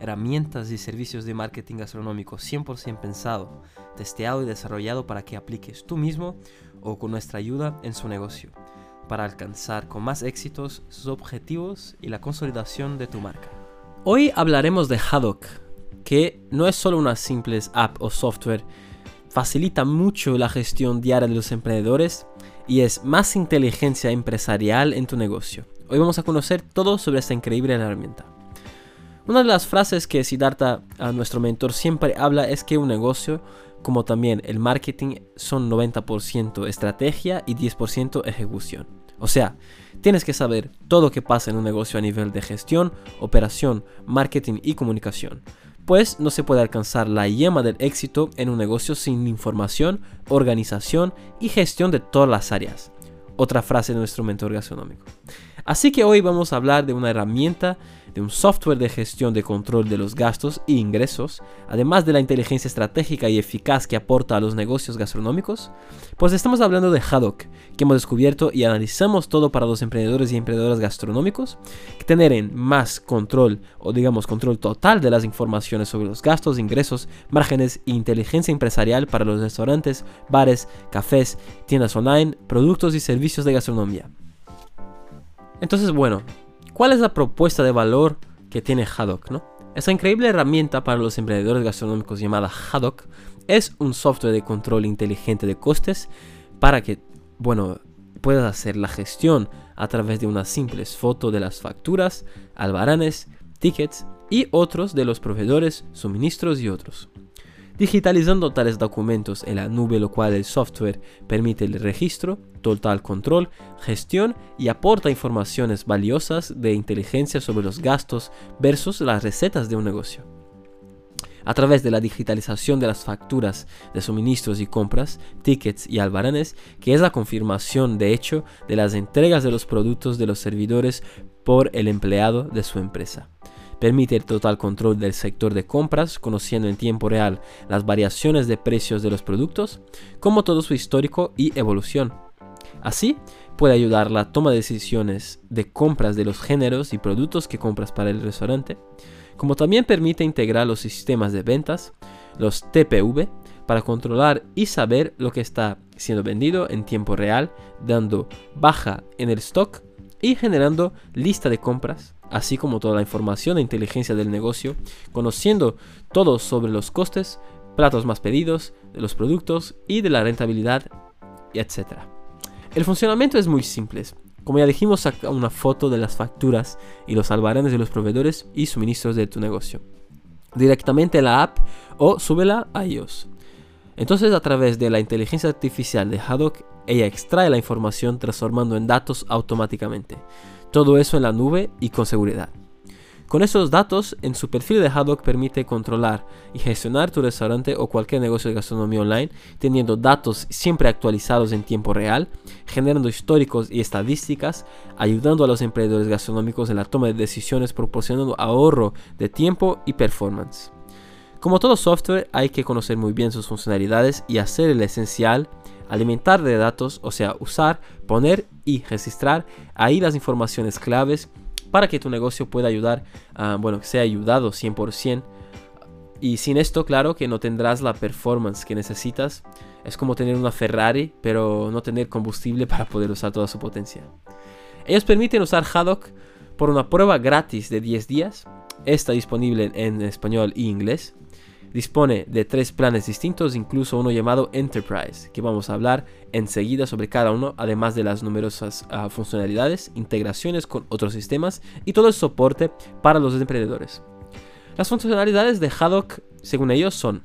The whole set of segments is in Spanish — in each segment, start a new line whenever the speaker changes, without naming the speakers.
herramientas y servicios de marketing gastronómico 100% pensado, testeado y desarrollado para que apliques tú mismo o con nuestra ayuda en su negocio, para alcanzar con más éxitos sus objetivos y la consolidación de tu marca. Hoy hablaremos de Haddock, que no es solo una simple app o software, facilita mucho la gestión diaria de los emprendedores y es más inteligencia empresarial en tu negocio. Hoy vamos a conocer todo sobre esta increíble herramienta. Una de las frases que Siddhartha, a nuestro mentor, siempre habla es que un negocio, como también el marketing, son 90% estrategia y 10% ejecución. O sea, tienes que saber todo lo que pasa en un negocio a nivel de gestión, operación, marketing y comunicación. Pues no se puede alcanzar la yema del éxito en un negocio sin información, organización y gestión de todas las áreas. Otra frase de nuestro mentor gastronómico. Así que hoy vamos a hablar de una herramienta de un software de gestión de control de los gastos e ingresos, además de la inteligencia estratégica y eficaz que aporta a los negocios gastronómicos, pues estamos hablando de Haddock, que hemos descubierto y analizamos todo para los emprendedores y emprendedoras gastronómicos, que tener más control o digamos control total de las informaciones sobre los gastos, ingresos, márgenes e inteligencia empresarial para los restaurantes, bares, cafés, tiendas online, productos y servicios de gastronomía. Entonces, bueno, ¿Cuál es la propuesta de valor que tiene Haddock? ¿no? Esa increíble herramienta para los emprendedores gastronómicos llamada Haddock es un software de control inteligente de costes para que, bueno, puedas hacer la gestión a través de una simple foto de las facturas, albaranes, tickets y otros de los proveedores, suministros y otros digitalizando tales documentos en la nube, lo cual el software permite el registro, total control, gestión y aporta informaciones valiosas de inteligencia sobre los gastos versus las recetas de un negocio. A través de la digitalización de las facturas de suministros y compras, tickets y albaranes, que es la confirmación de hecho de las entregas de los productos de los servidores por el empleado de su empresa permite el total control del sector de compras, conociendo en tiempo real las variaciones de precios de los productos, como todo su histórico y evolución. Así, puede ayudar la toma de decisiones de compras de los géneros y productos que compras para el restaurante, como también permite integrar los sistemas de ventas, los TPV, para controlar y saber lo que está siendo vendido en tiempo real, dando baja en el stock y generando lista de compras, así como toda la información e inteligencia del negocio, conociendo todo sobre los costes, platos más pedidos, de los productos y de la rentabilidad, etc. El funcionamiento es muy simple. Como ya dijimos, saca una foto de las facturas y los albaranes de los proveedores y suministros de tu negocio. Directamente a la app o súbela a iOS. Entonces a través de la inteligencia artificial de Haddock, ella extrae la información transformando en datos automáticamente. Todo eso en la nube y con seguridad. Con esos datos, en su perfil de Haddock permite controlar y gestionar tu restaurante o cualquier negocio de gastronomía online, teniendo datos siempre actualizados en tiempo real, generando históricos y estadísticas, ayudando a los emprendedores gastronómicos en la toma de decisiones, proporcionando ahorro de tiempo y performance. Como todo software, hay que conocer muy bien sus funcionalidades y hacer el esencial, alimentar de datos, o sea, usar, poner y registrar ahí las informaciones claves para que tu negocio pueda ayudar, bueno, que sea ayudado 100%. Y sin esto, claro que no tendrás la performance que necesitas. Es como tener una Ferrari, pero no tener combustible para poder usar toda su potencia. Ellos permiten usar Haddock por una prueba gratis de 10 días. Está disponible en español y inglés. Dispone de tres planes distintos, incluso uno llamado Enterprise, que vamos a hablar enseguida sobre cada uno, además de las numerosas ah, funcionalidades, integraciones con otros sistemas y todo el soporte para los emprendedores. Las funcionalidades de Haddock, según ellos, son,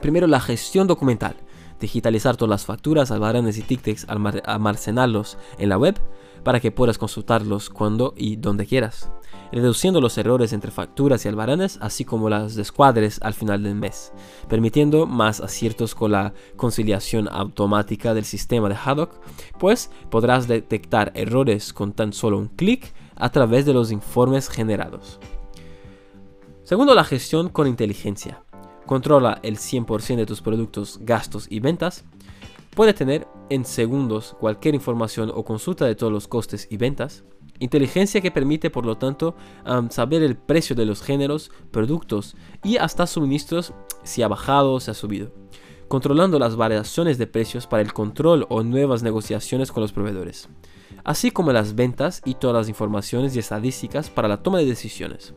primero, la gestión documental, digitalizar todas las facturas, albaranes y tickets, almacenarlos en la web, para que puedas consultarlos cuando y donde quieras, reduciendo los errores entre facturas y albaranes, así como las descuadres al final del mes, permitiendo más aciertos con la conciliación automática del sistema de Haddock, pues podrás detectar errores con tan solo un clic a través de los informes generados. Segundo, la gestión con inteligencia. Controla el 100% de tus productos, gastos y ventas. Puede tener en segundos cualquier información o consulta de todos los costes y ventas. Inteligencia que permite, por lo tanto, saber el precio de los géneros, productos y hasta suministros si ha bajado o se ha subido, controlando las variaciones de precios para el control o nuevas negociaciones con los proveedores, así como las ventas y todas las informaciones y estadísticas para la toma de decisiones.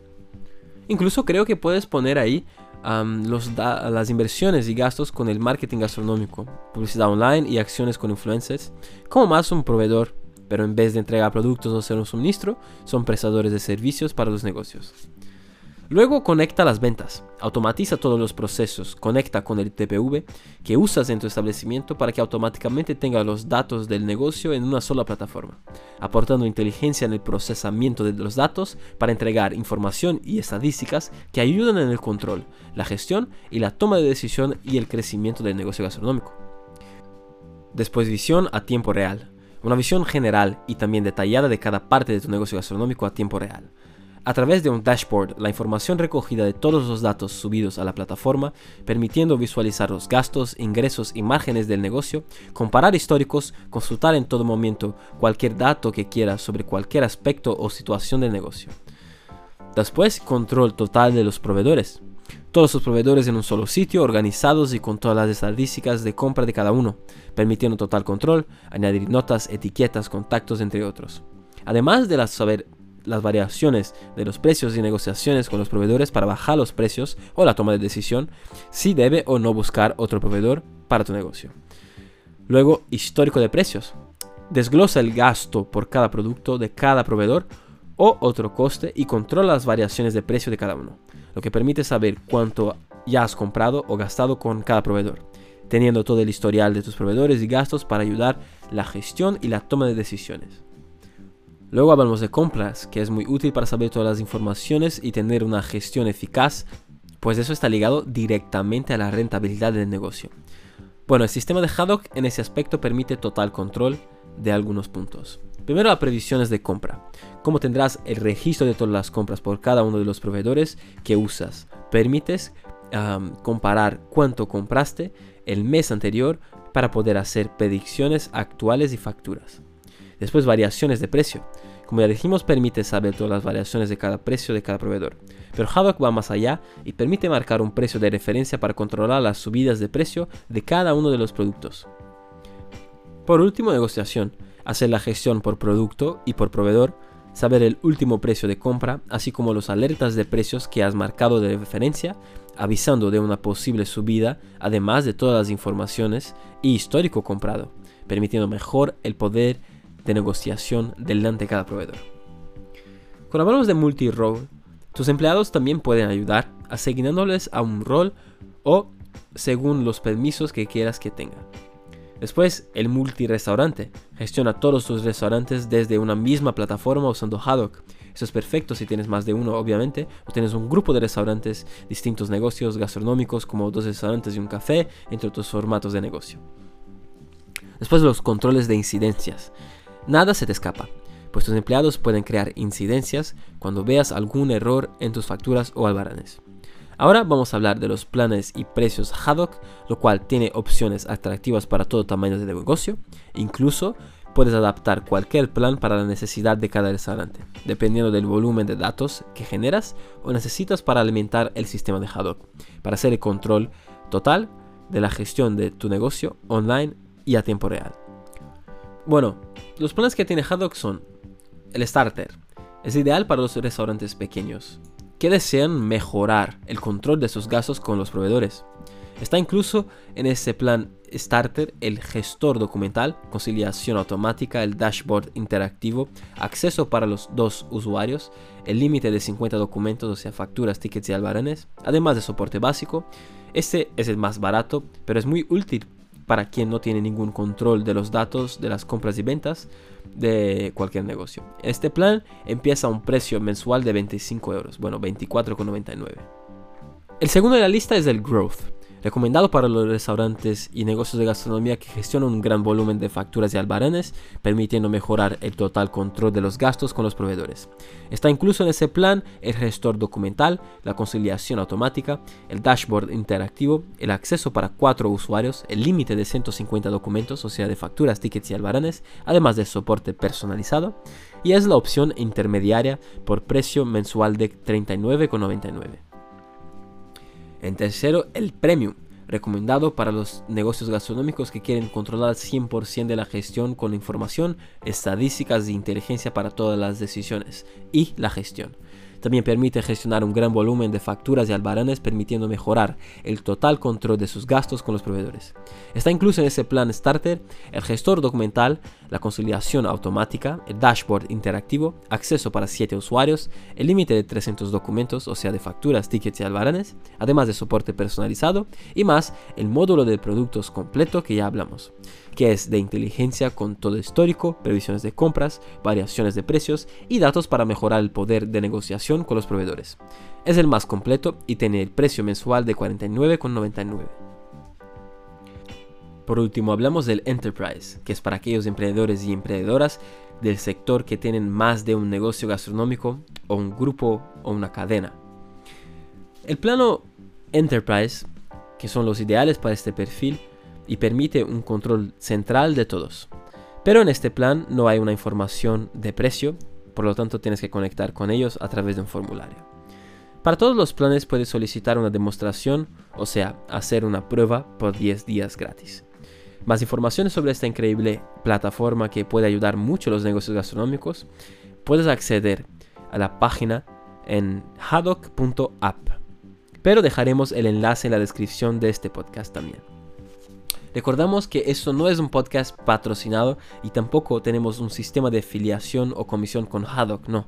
Incluso creo que puedes poner ahí los las inversiones y gastos con el marketing gastronómico, publicidad online y acciones con influencers, como más un proveedor pero en vez de entregar productos o ser un suministro, son prestadores de servicios para los negocios. Luego conecta las ventas, automatiza todos los procesos, conecta con el TPV que usas en tu establecimiento para que automáticamente tenga los datos del negocio en una sola plataforma, aportando inteligencia en el procesamiento de los datos para entregar información y estadísticas que ayudan en el control, la gestión y la toma de decisión y el crecimiento del negocio gastronómico. Después visión a tiempo real, una visión general y también detallada de cada parte de tu negocio gastronómico a tiempo real. A través de un dashboard, la información recogida de todos los datos subidos a la plataforma, permitiendo visualizar los gastos, ingresos y márgenes del negocio, comparar históricos, consultar en todo momento cualquier dato que quieras sobre cualquier aspecto o situación del negocio. Después, control total de los proveedores todos sus proveedores en un solo sitio, organizados y con todas las estadísticas de compra de cada uno, permitiendo total control, añadir notas, etiquetas, contactos, entre otros. Además de las, saber las variaciones de los precios y negociaciones con los proveedores para bajar los precios o la toma de decisión, si debe o no buscar otro proveedor para tu negocio. Luego, histórico de precios. Desglosa el gasto por cada producto de cada proveedor o otro coste y controla las variaciones de precio de cada uno lo que permite saber cuánto ya has comprado o gastado con cada proveedor, teniendo todo el historial de tus proveedores y gastos para ayudar la gestión y la toma de decisiones. Luego hablamos de compras, que es muy útil para saber todas las informaciones y tener una gestión eficaz, pues eso está ligado directamente a la rentabilidad del negocio. Bueno, el sistema de Haddock en ese aspecto permite total control de algunos puntos. Primero, las previsiones de compra. Cómo tendrás el registro de todas las compras por cada uno de los proveedores que usas. Permites comparar cuánto compraste el mes anterior para poder hacer predicciones actuales y facturas. Después, variaciones de precio. Como ya dijimos, permite saber todas las variaciones de cada precio de cada proveedor. Pero Haddock va más allá y permite marcar un precio de referencia para controlar las subidas de precio de cada uno de los productos. Por último, negociación hacer la gestión por producto y por proveedor, saber el último precio de compra, así como los alertas de precios que has marcado de referencia, avisando de una posible subida, además de todas las informaciones y histórico comprado, permitiendo mejor el poder de negociación delante de cada proveedor. Cuando hablamos de multi-role, tus empleados también pueden ayudar asignándoles a un rol o según los permisos que quieras que tengan. Después, el multi-restaurante. Gestiona todos tus restaurantes desde una misma plataforma usando Haddock. Eso es perfecto si tienes más de uno, obviamente, o tienes un grupo de restaurantes, distintos negocios gastronómicos como dos restaurantes y un café, entre otros formatos de negocio. Después los controles de incidencias. Nada se te escapa, pues tus empleados pueden crear incidencias cuando veas algún error en tus facturas o albaranes. Ahora vamos a hablar de los planes y precios Haddock, lo cual tiene opciones atractivas para todo tamaño de negocio. Incluso puedes adaptar cualquier plan para la necesidad de cada restaurante, dependiendo del volumen de datos que generas o necesitas para alimentar el sistema de Haddock, para hacer el control total de la gestión de tu negocio online y a tiempo real. Bueno, los planes que tiene Haddock son el Starter. Es ideal para los restaurantes pequeños que desean mejorar el control de sus gastos con los proveedores. Está incluso en ese plan Starter el gestor documental, conciliación automática, el dashboard interactivo, acceso para los dos usuarios, el límite de 50 documentos, o sea, facturas, tickets y albaranes, además de soporte básico. Este es el más barato, pero es muy útil para quien no tiene ningún control de los datos de las compras y ventas de cualquier negocio. Este plan empieza a un precio mensual de 25 euros, bueno, 24,99. El segundo de la lista es el Growth recomendado para los restaurantes y negocios de gastronomía que gestionan un gran volumen de facturas y albaranes, permitiendo mejorar el total control de los gastos con los proveedores. Está incluso en ese plan el gestor documental, la conciliación automática, el dashboard interactivo, el acceso para cuatro usuarios, el límite de 150 documentos, o sea, de facturas, tickets y albaranes, además de soporte personalizado, y es la opción intermediaria por precio mensual de 39,99. En tercero, el Premium, recomendado para los negocios gastronómicos que quieren controlar 100% de la gestión con información, estadísticas e inteligencia para todas las decisiones y la gestión. También permite gestionar un gran volumen de facturas y albaranes, permitiendo mejorar el total control de sus gastos con los proveedores. Está incluso en ese plan Starter el gestor documental, la conciliación automática, el dashboard interactivo, acceso para 7 usuarios, el límite de 300 documentos, o sea, de facturas, tickets y albaranes, además de soporte personalizado y más el módulo de productos completo que ya hablamos que es de inteligencia con todo histórico, previsiones de compras, variaciones de precios y datos para mejorar el poder de negociación con los proveedores. Es el más completo y tiene el precio mensual de 49,99. Por último, hablamos del Enterprise, que es para aquellos emprendedores y emprendedoras del sector que tienen más de un negocio gastronómico o un grupo o una cadena. El plano Enterprise, que son los ideales para este perfil, y permite un control central de todos. Pero en este plan no hay una información de precio, por lo tanto tienes que conectar con ellos a través de un formulario. Para todos los planes puedes solicitar una demostración, o sea, hacer una prueba por 10 días gratis. Más información sobre esta increíble plataforma que puede ayudar mucho a los negocios gastronómicos, puedes acceder a la página en haddock.app. Pero dejaremos el enlace en la descripción de este podcast también. Recordamos que esto no es un podcast patrocinado y tampoco tenemos un sistema de filiación o comisión con Haddock, no.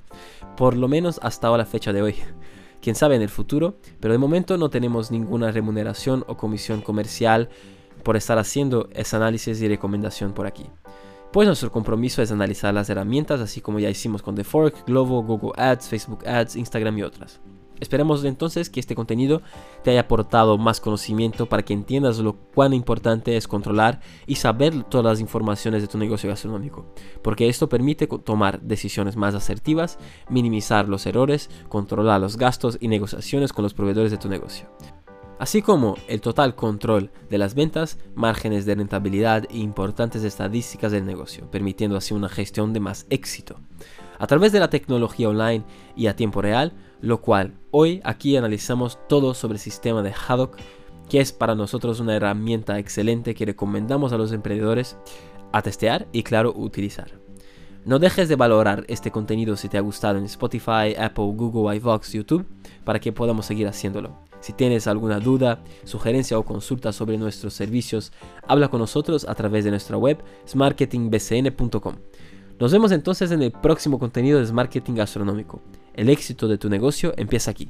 Por lo menos hasta la fecha de hoy. Quién sabe en el futuro, pero de momento no tenemos ninguna remuneración o comisión comercial por estar haciendo ese análisis y recomendación por aquí. Pues nuestro compromiso es analizar las herramientas así como ya hicimos con The Fork, Glovo, Google Ads, Facebook Ads, Instagram y otras. Esperemos entonces que este contenido te haya aportado más conocimiento para que entiendas lo cuán importante es controlar y saber todas las informaciones de tu negocio gastronómico, porque esto permite tomar decisiones más asertivas, minimizar los errores, controlar los gastos y negociaciones con los proveedores de tu negocio así como el total control de las ventas, márgenes de rentabilidad e importantes estadísticas del negocio, permitiendo así una gestión de más éxito. A través de la tecnología online y a tiempo real, lo cual hoy aquí analizamos todo sobre el sistema de Haddock, que es para nosotros una herramienta excelente que recomendamos a los emprendedores a testear y claro utilizar. No dejes de valorar este contenido si te ha gustado en Spotify, Apple, Google, iVox, YouTube, para que podamos seguir haciéndolo. Si tienes alguna duda, sugerencia o consulta sobre nuestros servicios, habla con nosotros a través de nuestra web smarketingbcn.com. Nos vemos entonces en el próximo contenido de Marketing Gastronómico. El éxito de tu negocio empieza aquí.